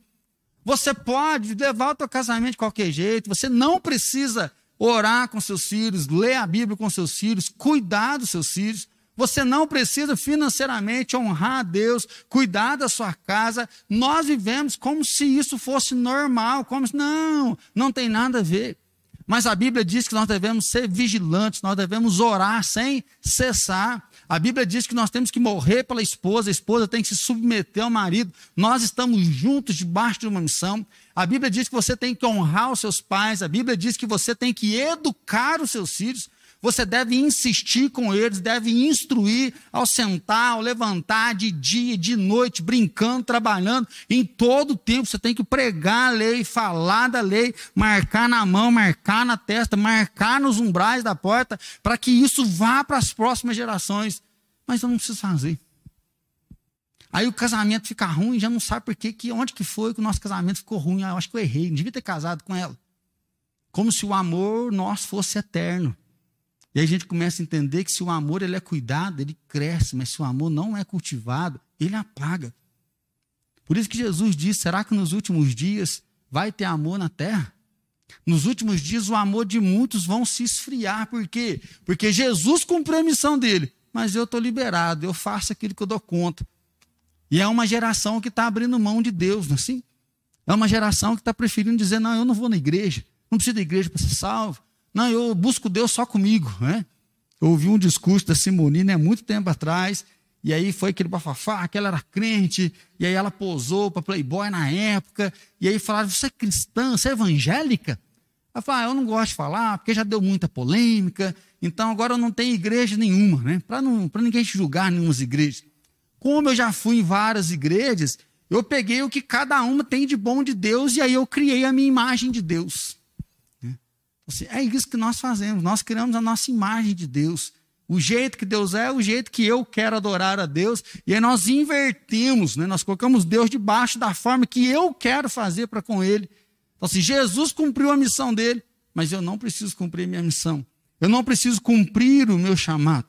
Você pode levar o teu casamento de qualquer jeito, você não precisa orar com seus filhos, ler a Bíblia com seus filhos, cuidar dos seus filhos. Você não precisa financeiramente honrar a Deus, cuidar da sua casa. Nós vivemos como se isso fosse normal, como se não, não tem nada a ver. Mas a Bíblia diz que nós devemos ser vigilantes, nós devemos orar sem cessar. A Bíblia diz que nós temos que morrer pela esposa, a esposa tem que se submeter ao marido. Nós estamos juntos debaixo de uma missão. A Bíblia diz que você tem que honrar os seus pais, a Bíblia diz que você tem que educar os seus filhos. Você deve insistir com eles, deve instruir ao sentar, ao levantar, de dia, de noite, brincando, trabalhando. Em todo tempo você tem que pregar a lei, falar da lei, marcar na mão, marcar na testa, marcar nos umbrais da porta, para que isso vá para as próximas gerações. Mas eu não preciso fazer. Aí o casamento fica ruim, já não sabe por quê, que onde que foi que o nosso casamento ficou ruim. Ah, eu acho que eu errei, não devia ter casado com ela. Como se o amor nosso fosse eterno. E aí a gente começa a entender que se o amor ele é cuidado, ele cresce, mas se o amor não é cultivado, ele apaga. Por isso que Jesus disse: será que nos últimos dias vai ter amor na terra? Nos últimos dias o amor de muitos vão se esfriar. Por quê? Porque Jesus cumpriu a missão dele, mas eu estou liberado, eu faço aquilo que eu dou conta. E é uma geração que está abrindo mão de Deus, não é assim? É uma geração que está preferindo dizer: não, eu não vou na igreja, não preciso da igreja para ser salvo. Não, eu busco Deus só comigo. Né? Eu ouvi um discurso da Simonina há muito tempo atrás, e aí foi aquele bafafá, que ela era crente, e aí ela posou para Playboy na época, e aí falaram: você é cristã, você é evangélica? Ela falou: ah, eu não gosto de falar, porque já deu muita polêmica, então agora eu não tenho igreja nenhuma, né? para ninguém julgar nenhumas igrejas. Como eu já fui em várias igrejas, eu peguei o que cada uma tem de bom de Deus, e aí eu criei a minha imagem de Deus. É isso que nós fazemos. Nós criamos a nossa imagem de Deus. O jeito que Deus é, o jeito que eu quero adorar a Deus. E aí nós invertimos, né? nós colocamos Deus debaixo da forma que eu quero fazer para com Ele. Então, assim, Jesus cumpriu a missão dele, mas eu não preciso cumprir minha missão. Eu não preciso cumprir o meu chamado.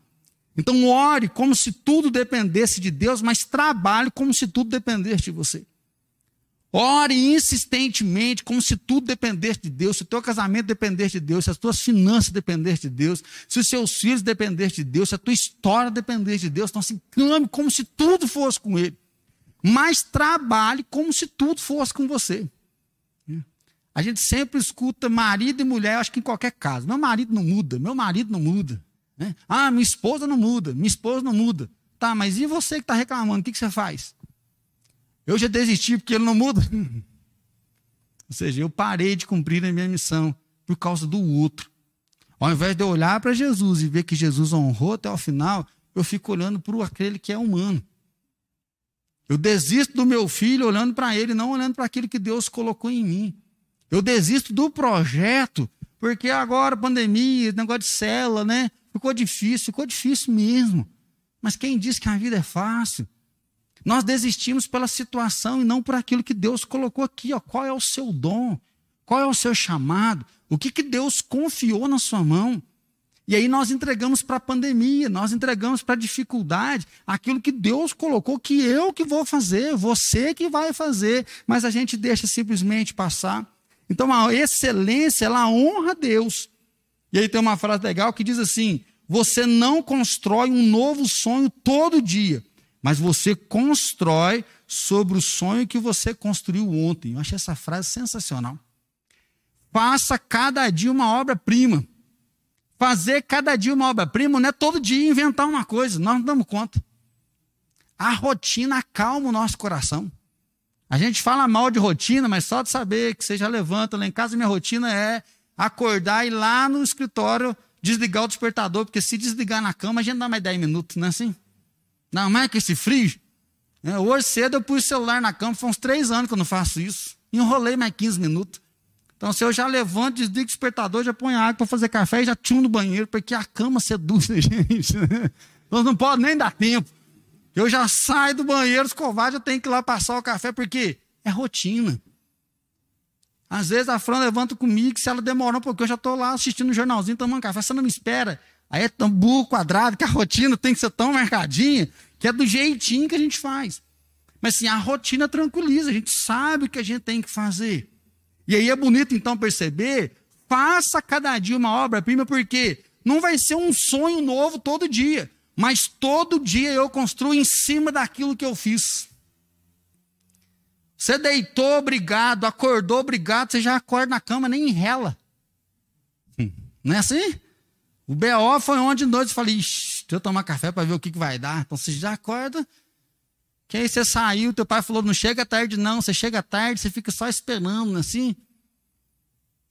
Então, ore como se tudo dependesse de Deus, mas trabalhe como se tudo dependesse de você. Ore insistentemente, como se tudo dependesse de Deus, se o teu casamento dependesse de Deus, se as tuas finanças dependessem de Deus, se os seus filhos dependessem de Deus, se a tua história dependesse de Deus. Então, assim, clame como se tudo fosse com Ele. Mas trabalhe como se tudo fosse com você. A gente sempre escuta marido e mulher, acho que em qualquer caso. Meu marido não muda, meu marido não muda. Né? Ah, minha esposa não muda, minha esposa não muda. Tá, mas e você que está reclamando, o que, que você faz? Eu já desisti porque ele não muda. [laughs] Ou seja, eu parei de cumprir a minha missão por causa do outro. Ao invés de eu olhar para Jesus e ver que Jesus honrou até o final, eu fico olhando para aquele que é humano. Eu desisto do meu filho olhando para ele, não olhando para aquilo que Deus colocou em mim. Eu desisto do projeto, porque agora, pandemia, negócio de célula, né? Ficou difícil, ficou difícil mesmo. Mas quem diz que a vida é fácil? Nós desistimos pela situação e não por aquilo que Deus colocou aqui. Ó. Qual é o seu dom? Qual é o seu chamado? O que, que Deus confiou na sua mão? E aí nós entregamos para a pandemia, nós entregamos para a dificuldade, aquilo que Deus colocou que eu que vou fazer, você que vai fazer, mas a gente deixa simplesmente passar. Então a excelência, ela honra Deus. E aí tem uma frase legal que diz assim: você não constrói um novo sonho todo dia, mas você constrói sobre o sonho que você construiu ontem. Eu achei essa frase sensacional. Faça cada dia uma obra-prima. Fazer cada dia uma obra-prima não é todo dia inventar uma coisa, nós não damos conta. A rotina acalma o nosso coração. A gente fala mal de rotina, mas só de saber que você já levanta. Lá em casa, minha rotina é acordar e ir lá no escritório desligar o despertador, porque se desligar na cama, a gente dá mais 10 minutos, não é assim? Não, mais que esse frio. É, hoje cedo eu pus o celular na cama, foi uns três anos que eu não faço isso. Enrolei mais 15 minutos. Então, se eu já levanto, desligo o despertador, já ponho água para fazer café e já tiro no banheiro, porque a cama seduz a [laughs] gente. Nós não pode nem dar tempo. Eu já saio do banheiro escovado, eu tenho que ir lá passar o café, porque é rotina. Às vezes a Fran levanta comigo, se ela demorar um pouquinho, eu já estou lá assistindo um jornalzinho, tomando café, você não me espera. Aí é burro quadrado, que a rotina tem que ser tão marcadinha, que é do jeitinho que a gente faz. Mas assim, a rotina tranquiliza, a gente sabe o que a gente tem que fazer. E aí é bonito então perceber, faça cada dia uma obra-prima, porque não vai ser um sonho novo todo dia, mas todo dia eu construo em cima daquilo que eu fiz. Você deitou, obrigado, acordou, obrigado, você já acorda na cama, nem rela. Hum, não é assim? O BO foi onde nós falei, deixa eu tomar café para ver o que, que vai dar. Então você já acorda. Que aí você saiu, teu pai falou, não chega tarde, não. Você chega tarde, você fica só esperando, é assim?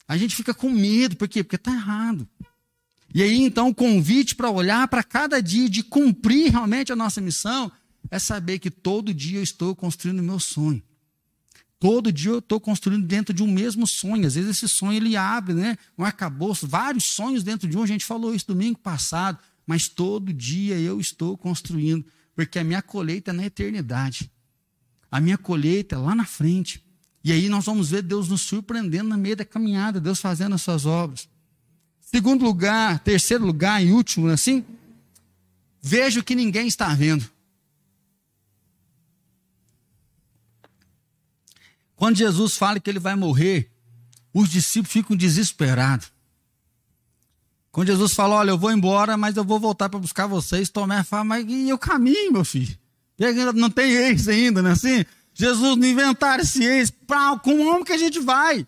A gente fica com medo, por quê? Porque está errado. E aí, então, o convite para olhar para cada dia, de cumprir realmente a nossa missão, é saber que todo dia eu estou construindo o meu sonho. Todo dia eu estou construindo dentro de um mesmo sonho. Às vezes esse sonho ele abre, né? Um arcabouço, vários sonhos dentro de um. A gente falou isso domingo passado. Mas todo dia eu estou construindo, porque a minha colheita é na eternidade. A minha colheita é lá na frente. E aí nós vamos ver Deus nos surpreendendo no meio da caminhada, Deus fazendo as suas obras. Segundo lugar, terceiro lugar e último, assim, vejo que ninguém está vendo. Quando Jesus fala que ele vai morrer, os discípulos ficam desesperados. Quando Jesus fala, olha, eu vou embora, mas eu vou voltar para buscar vocês, Tomé fala, mas e o caminho, meu filho? Não tem ex ainda, não é assim? Jesus não inventaram esse ex, pra, como que a gente vai?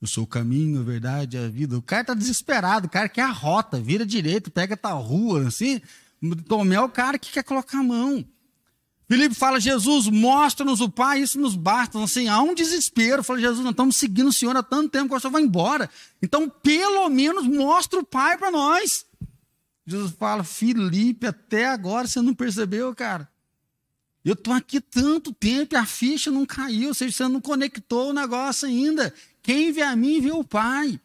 Eu sou o caminho, a verdade, a vida. O cara está desesperado, o cara quer a rota, vira direito, pega tal rua, assim. Tomé é o cara que quer colocar a mão. Filipe fala, Jesus, mostra-nos o Pai, isso nos basta. Assim, há um desespero. Fala, Jesus, nós estamos seguindo o Senhor há tanto tempo que o Senhor vai embora. Então, pelo menos, mostra o Pai para nós. Jesus fala, Filipe, até agora você não percebeu, cara. Eu estou aqui tanto tempo e a ficha não caiu, ou seja, você não conectou o negócio ainda. Quem vê a mim, vê o Pai.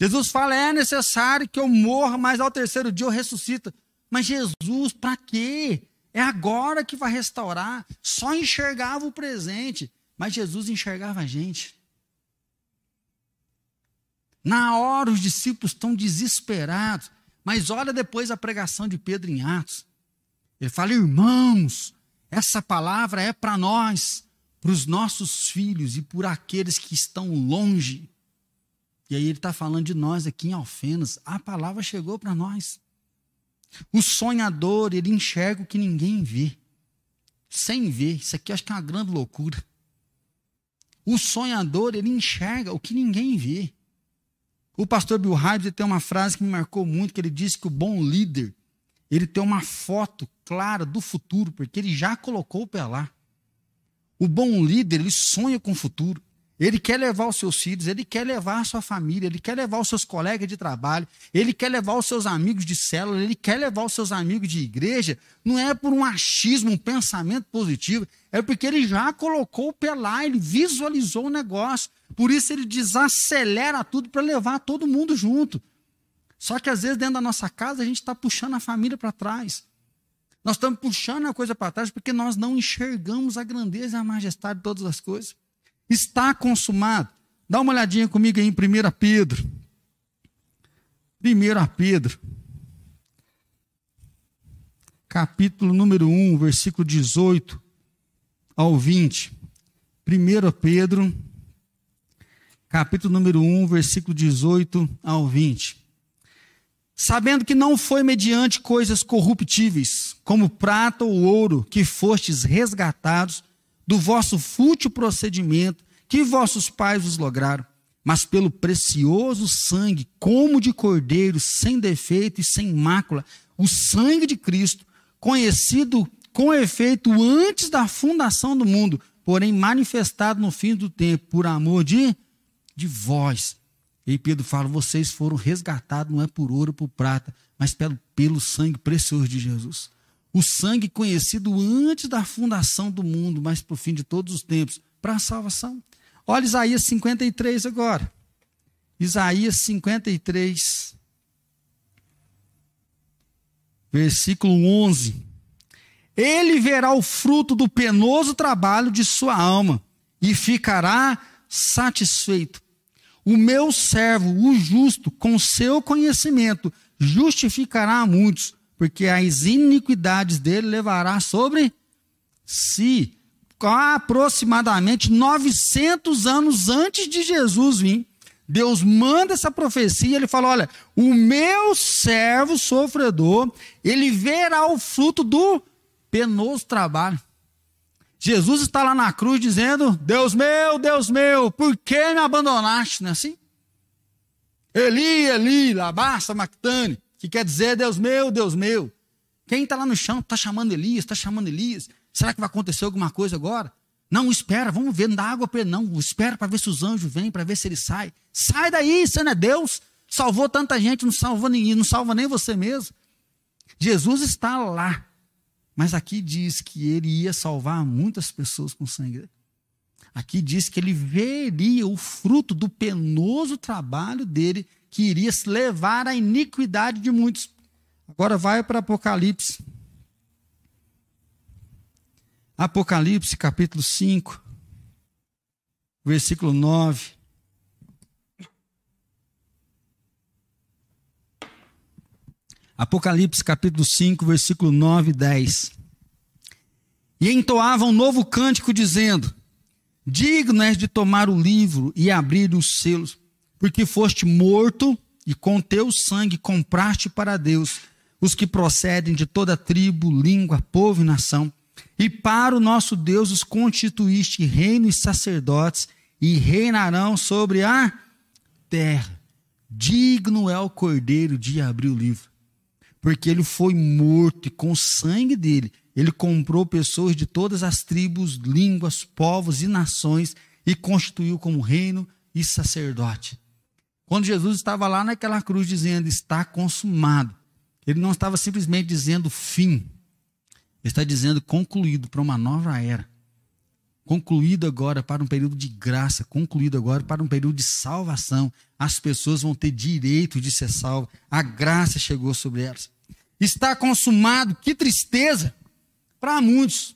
Jesus fala, é necessário que eu morra, mas ao terceiro dia eu ressuscito. Mas Jesus, para quê? É agora que vai restaurar. Só enxergava o presente, mas Jesus enxergava a gente. Na hora os discípulos estão desesperados, mas olha depois a pregação de Pedro em Atos. Ele fala: irmãos, essa palavra é para nós, para os nossos filhos e por aqueles que estão longe. E aí ele está falando de nós aqui em Alfenas. A palavra chegou para nós. O sonhador, ele enxerga o que ninguém vê. Sem ver. Isso aqui acho que é uma grande loucura. O sonhador, ele enxerga o que ninguém vê. O pastor Bill Hybels tem uma frase que me marcou muito, que ele disse que o bom líder, ele tem uma foto clara do futuro, porque ele já colocou o pé lá. O bom líder, ele sonha com o futuro. Ele quer levar os seus filhos, ele quer levar a sua família, ele quer levar os seus colegas de trabalho, ele quer levar os seus amigos de célula, ele quer levar os seus amigos de igreja. Não é por um achismo, um pensamento positivo, é porque ele já colocou o pé lá, ele visualizou o negócio. Por isso ele desacelera tudo para levar todo mundo junto. Só que às vezes dentro da nossa casa a gente está puxando a família para trás. Nós estamos puxando a coisa para trás porque nós não enxergamos a grandeza e a majestade de todas as coisas está consumado. Dá uma olhadinha comigo aí em 1 Pedro. 1 Pedro, capítulo número 1, versículo 18 ao 20. 1 Pedro, capítulo número 1, versículo 18 ao 20. Sabendo que não foi mediante coisas corruptíveis, como prata ou ouro, que fostes resgatados do vosso fútil procedimento que vossos pais vos lograram, mas pelo precioso sangue, como de cordeiro, sem defeito e sem mácula, o sangue de Cristo, conhecido com efeito antes da fundação do mundo, porém manifestado no fim do tempo, por amor de, de vós. E Pedro fala: vocês foram resgatados, não é por ouro ou por prata, mas pelo, pelo sangue precioso de Jesus o sangue conhecido antes da fundação do mundo, mas para o fim de todos os tempos, para a salvação. Olha Isaías 53 agora. Isaías 53, versículo 11. Ele verá o fruto do penoso trabalho de sua alma e ficará satisfeito. O meu servo, o justo, com seu conhecimento, justificará a muitos porque as iniquidades dele levará sobre si. Aproximadamente 900 anos antes de Jesus vir, Deus manda essa profecia, ele fala: Olha, o meu servo sofredor, ele verá o fruto do penoso trabalho. Jesus está lá na cruz dizendo: Deus meu, Deus meu, por que me abandonaste? Não é assim? Eli, Eli, labasta, mactane que quer dizer Deus meu, Deus meu. Quem está lá no chão está chamando Elias, está chamando Elias. Será que vai acontecer alguma coisa agora? Não, espera, vamos ver, não dá água para ele, não. Espera para ver se os anjos vêm, para ver se ele sai. Sai daí, você não é Deus. Salvou tanta gente, não salvou ninguém, não salva nem você mesmo. Jesus está lá. Mas aqui diz que ele ia salvar muitas pessoas com sangue. Aqui diz que ele veria o fruto do penoso trabalho dele que iria levar à iniquidade de muitos. Agora vai para Apocalipse. Apocalipse, capítulo 5, versículo 9. Apocalipse, capítulo 5, versículo 9 e 10. E entoavam um novo cântico, dizendo: Digno és de tomar o livro e abrir os selos porque foste morto e com teu sangue compraste para Deus os que procedem de toda tribo, língua, povo e nação. E para o nosso Deus os constituíste reino e sacerdotes, e reinarão sobre a terra. Digno é o cordeiro de abrir o livro, porque ele foi morto e com o sangue dele ele comprou pessoas de todas as tribos, línguas, povos e nações e constituiu como reino e sacerdote. Quando Jesus estava lá naquela cruz dizendo está consumado, ele não estava simplesmente dizendo fim, ele está dizendo concluído para uma nova era. Concluído agora para um período de graça, concluído agora para um período de salvação. As pessoas vão ter direito de ser salvas. A graça chegou sobre elas. Está consumado, que tristeza para muitos.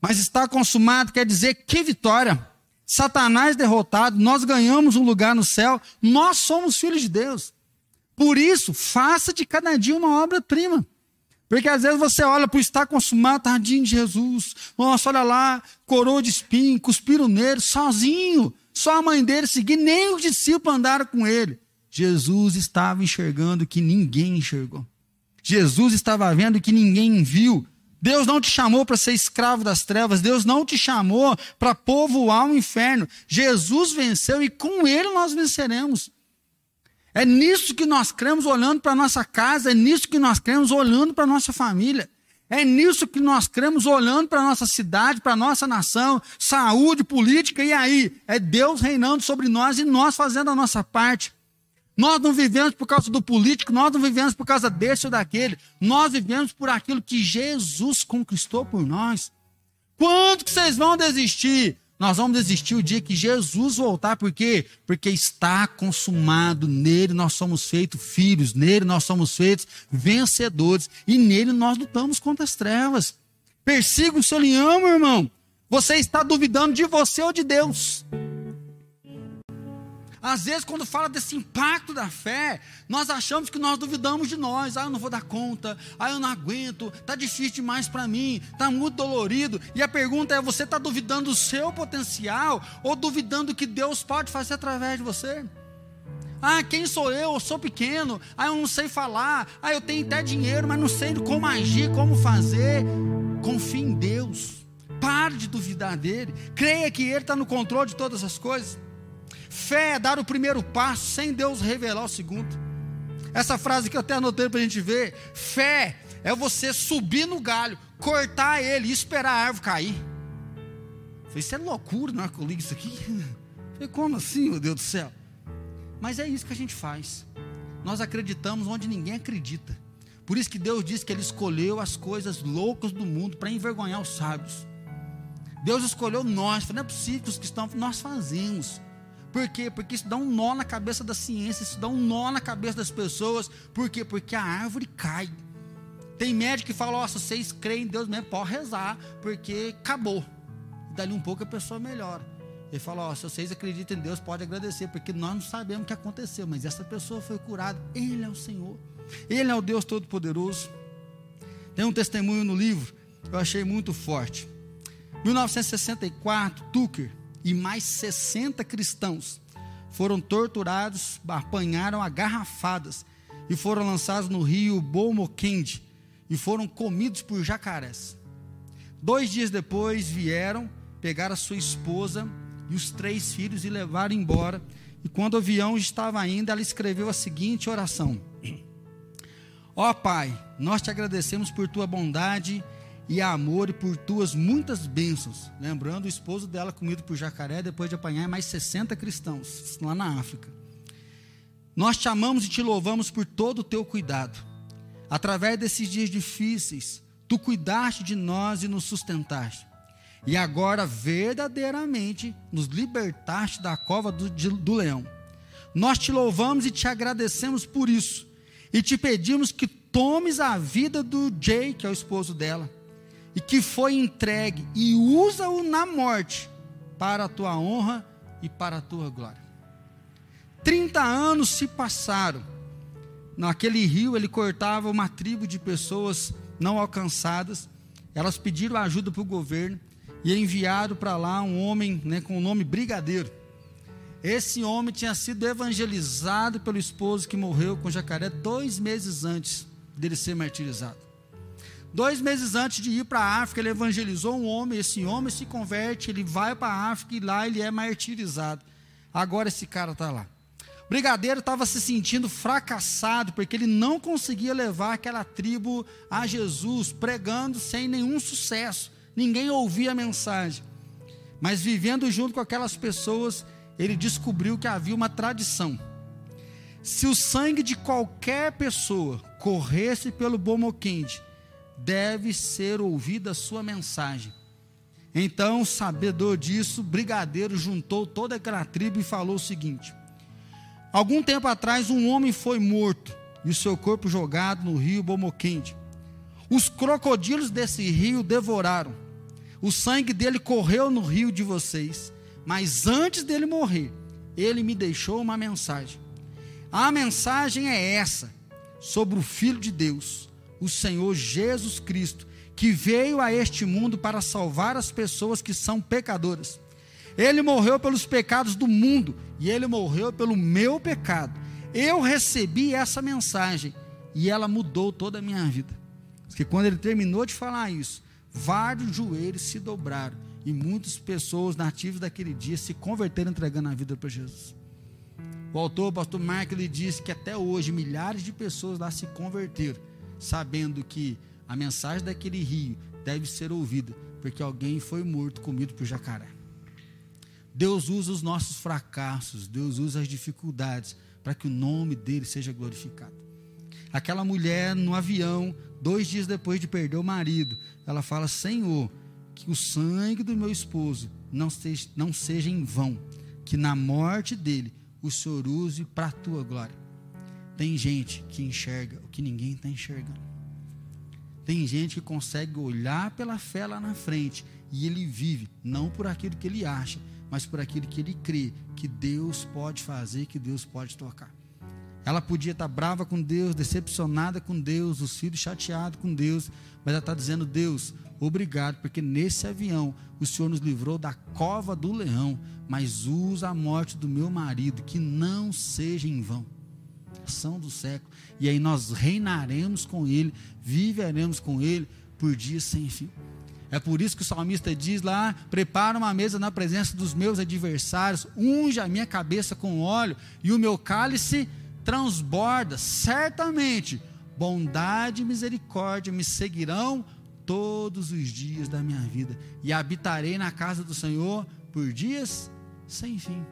Mas está consumado quer dizer que vitória. Satanás derrotado, nós ganhamos um lugar no céu, nós somos filhos de Deus. Por isso, faça de cada dia uma obra-prima. Porque às vezes você olha para o estar consumado, tadinho de Jesus. Nossa, olha lá, coroa de espinho, cuspiram nele, sozinho. Só a mãe dele seguir, nem os discípulos andaram com ele. Jesus estava enxergando que ninguém enxergou. Jesus estava vendo que ninguém viu. Deus não te chamou para ser escravo das trevas, Deus não te chamou para povoar o inferno. Jesus venceu e com ele nós venceremos. É nisso que nós cremos olhando para a nossa casa, é nisso que nós cremos olhando para a nossa família. É nisso que nós cremos, olhando para a nossa cidade, para a nossa nação, saúde, política, e aí? É Deus reinando sobre nós e nós fazendo a nossa parte. Nós não vivemos por causa do político, nós não vivemos por causa desse ou daquele. Nós vivemos por aquilo que Jesus conquistou por nós. Quanto que vocês vão desistir? Nós vamos desistir o dia que Jesus voltar, por quê? Porque está consumado, nele nós somos feitos filhos, nele nós somos feitos vencedores, e nele nós lutamos contra as trevas. Persiga o seu leão, irmão. Você está duvidando de você ou de Deus? Às vezes, quando fala desse impacto da fé, nós achamos que nós duvidamos de nós. Ah, eu não vou dar conta. Ah, eu não aguento. Está difícil demais para mim. Está muito dolorido. E a pergunta é: você está duvidando do seu potencial ou duvidando que Deus pode fazer através de você? Ah, quem sou eu? Eu sou pequeno. Ah, eu não sei falar. Ah, eu tenho até dinheiro, mas não sei como agir, como fazer. Confie em Deus. Pare de duvidar dele. Creia que Ele está no controle de todas as coisas. Fé é dar o primeiro passo sem Deus revelar o segundo. Essa frase que eu até anotei para a gente ver: fé é você subir no galho, cortar ele e esperar a árvore cair. falei, isso é loucura, não é que ligo isso aqui? [laughs] falei, como assim, meu Deus do céu? Mas é isso que a gente faz. Nós acreditamos onde ninguém acredita. Por isso que Deus diz que Ele escolheu as coisas loucas do mundo para envergonhar os sábios. Deus escolheu nós. Não é possível que os cristãos nós fazemos. Por quê? Porque isso dá um nó na cabeça da ciência, isso dá um nó na cabeça das pessoas. Por quê? Porque a árvore cai. Tem médico que fala: Ó, se vocês creem em Deus mesmo, pode rezar, porque acabou. Dali um pouco a pessoa melhora. Ele fala: Ó, se vocês acreditam em Deus, pode agradecer, porque nós não sabemos o que aconteceu, mas essa pessoa foi curada. Ele é o Senhor, Ele é o Deus Todo-Poderoso. Tem um testemunho no livro, eu achei muito forte. 1964, Tucker e mais 60 cristãos foram torturados, apanharam agarrafadas e foram lançados no rio Bomokende e foram comidos por jacarés. Dois dias depois vieram, pegaram a sua esposa e os três filhos e levaram embora. E quando o avião estava indo, ela escreveu a seguinte oração: Ó oh, Pai, nós te agradecemos por tua bondade e amor e por tuas muitas bênçãos. Lembrando o esposo dela comido por jacaré depois de apanhar mais 60 cristãos lá na África. Nós te amamos e te louvamos por todo o teu cuidado. Através desses dias difíceis, tu cuidaste de nós e nos sustentaste. E agora, verdadeiramente, nos libertaste da cova do, de, do leão. Nós te louvamos e te agradecemos por isso. E te pedimos que tomes a vida do Jay, que é o esposo dela e que foi entregue, e usa-o na morte para a tua honra e para a tua glória. 30 anos se passaram. Naquele rio ele cortava uma tribo de pessoas não alcançadas. Elas pediram ajuda para o governo e enviaram para lá um homem né, com o nome Brigadeiro. Esse homem tinha sido evangelizado pelo esposo que morreu com jacaré dois meses antes dele ser martirizado. Dois meses antes de ir para a África, ele evangelizou um homem. Esse homem se converte, ele vai para a África e lá ele é martirizado. Agora esse cara está lá. O brigadeiro estava se sentindo fracassado, porque ele não conseguia levar aquela tribo a Jesus, pregando sem nenhum sucesso. Ninguém ouvia a mensagem. Mas vivendo junto com aquelas pessoas, ele descobriu que havia uma tradição. Se o sangue de qualquer pessoa corresse pelo Bomoquende, deve ser ouvida a sua mensagem. Então, sabedor disso, Brigadeiro juntou toda aquela tribo e falou o seguinte: Algum tempo atrás, um homem foi morto e o seu corpo jogado no rio Bomoquende. Os crocodilos desse rio devoraram. O sangue dele correu no rio de vocês. Mas antes dele morrer, ele me deixou uma mensagem. A mensagem é essa: sobre o Filho de Deus o Senhor Jesus Cristo, que veio a este mundo para salvar as pessoas que são pecadoras. Ele morreu pelos pecados do mundo e ele morreu pelo meu pecado. Eu recebi essa mensagem e ela mudou toda a minha vida. Porque quando ele terminou de falar isso, vários joelhos se dobraram e muitas pessoas nativas daquele dia se converteram entregando a vida para Jesus. O autor, o pastor Mark, ele disse que até hoje milhares de pessoas lá se converteram sabendo que a mensagem daquele rio deve ser ouvida, porque alguém foi morto, comido por jacaré. Deus usa os nossos fracassos, Deus usa as dificuldades para que o nome dele seja glorificado. Aquela mulher no avião, dois dias depois de perder o marido, ela fala: Senhor, que o sangue do meu esposo não seja, não seja em vão, que na morte dele o Senhor use para a tua glória. Tem gente que enxerga que ninguém está enxergando. Tem gente que consegue olhar pela fé lá na frente e ele vive, não por aquilo que ele acha, mas por aquilo que ele crê que Deus pode fazer, que Deus pode tocar. Ela podia estar brava com Deus, decepcionada com Deus, os filhos chateados com Deus, mas ela está dizendo: Deus, obrigado, porque nesse avião o Senhor nos livrou da cova do leão, mas usa a morte do meu marido, que não seja em vão. Ação do século. E aí nós reinaremos com ele, viveremos com ele por dias sem fim. É por isso que o salmista diz lá: prepara uma mesa na presença dos meus adversários, unge a minha cabeça com óleo e o meu cálice transborda. Certamente, bondade e misericórdia me seguirão todos os dias da minha vida e habitarei na casa do Senhor por dias sem fim.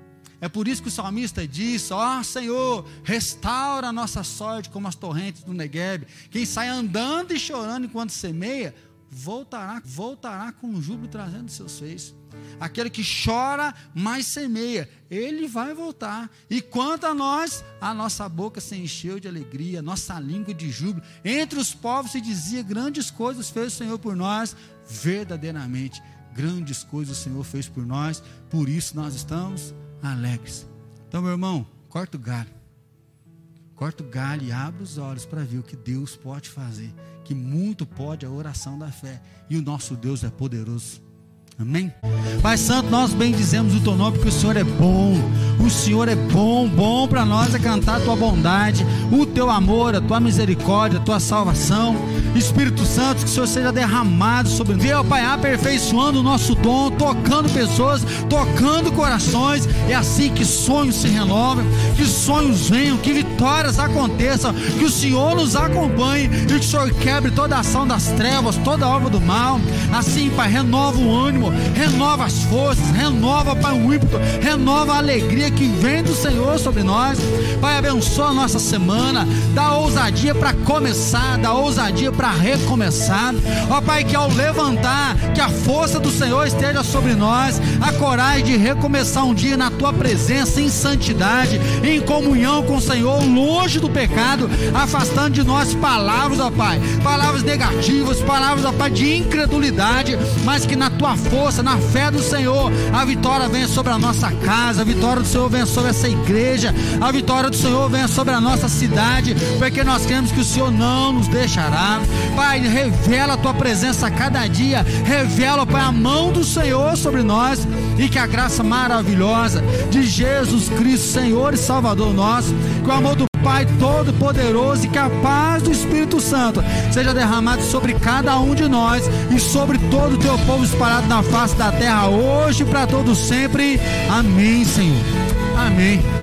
É por isso que o salmista diz: Ó oh, Senhor, restaura a nossa sorte como as torrentes do Negueb. Quem sai andando e chorando enquanto semeia, voltará, voltará com júbilo trazendo seus feitos. Aquele que chora, mas semeia, ele vai voltar. E quanto a nós, a nossa boca se encheu de alegria, nossa língua de júbilo. Entre os povos se dizia: grandes coisas fez o Senhor por nós, verdadeiramente. Grandes coisas o Senhor fez por nós, por isso nós estamos alegres. Então, meu irmão, corta o galho. Corta o galho e abre os olhos para ver o que Deus pode fazer. Que muito pode a oração da fé. E o nosso Deus é poderoso. Amém? Pai Santo, nós bendizemos o teu nome porque o Senhor é bom. O Senhor é bom, bom para nós é cantar a tua bondade, o teu amor, a tua misericórdia, a tua salvação. Espírito Santo, que o Senhor seja derramado sobre nós. Deus, Pai, aperfeiçoando o nosso dom, tocando pessoas, tocando corações. É assim que sonhos se renovem, que sonhos venham, que vitórias aconteçam, que o Senhor nos acompanhe e que o Senhor quebre toda a ação das trevas, toda a obra do mal. Assim, Pai, renova o ânimo, renova as forças, renova, Pai, o ímpeto, renova a alegria que vem do Senhor sobre nós. Pai, abençoa a nossa semana, dá ousadia para começar, dá ousadia para recomeçar. Ó Pai, que ao levantar, que a força do Senhor esteja sobre nós, a coragem de recomeçar um dia na tua presença, em santidade, em comunhão com o Senhor, longe do pecado, afastando de nós palavras, ó Pai, palavras negativas, palavras, ó Pai, de incredulidade, mas que na tua força, na fé do Senhor, a vitória venha sobre a nossa casa, a vitória do Senhor venha sobre essa igreja, a vitória do Senhor venha sobre a nossa cidade, porque nós queremos que o Senhor não nos deixará. Pai, revela a tua presença a cada dia, revela, Pai, a mão do Senhor sobre nós e que a graça maravilhosa de Jesus Cristo, Senhor e Salvador nosso, que o amor do Pai Todo-Poderoso e capaz do Espírito Santo seja derramado sobre cada um de nós e sobre todo o teu povo espalhado na face da terra hoje e para todos sempre. Amém, Senhor. Amém.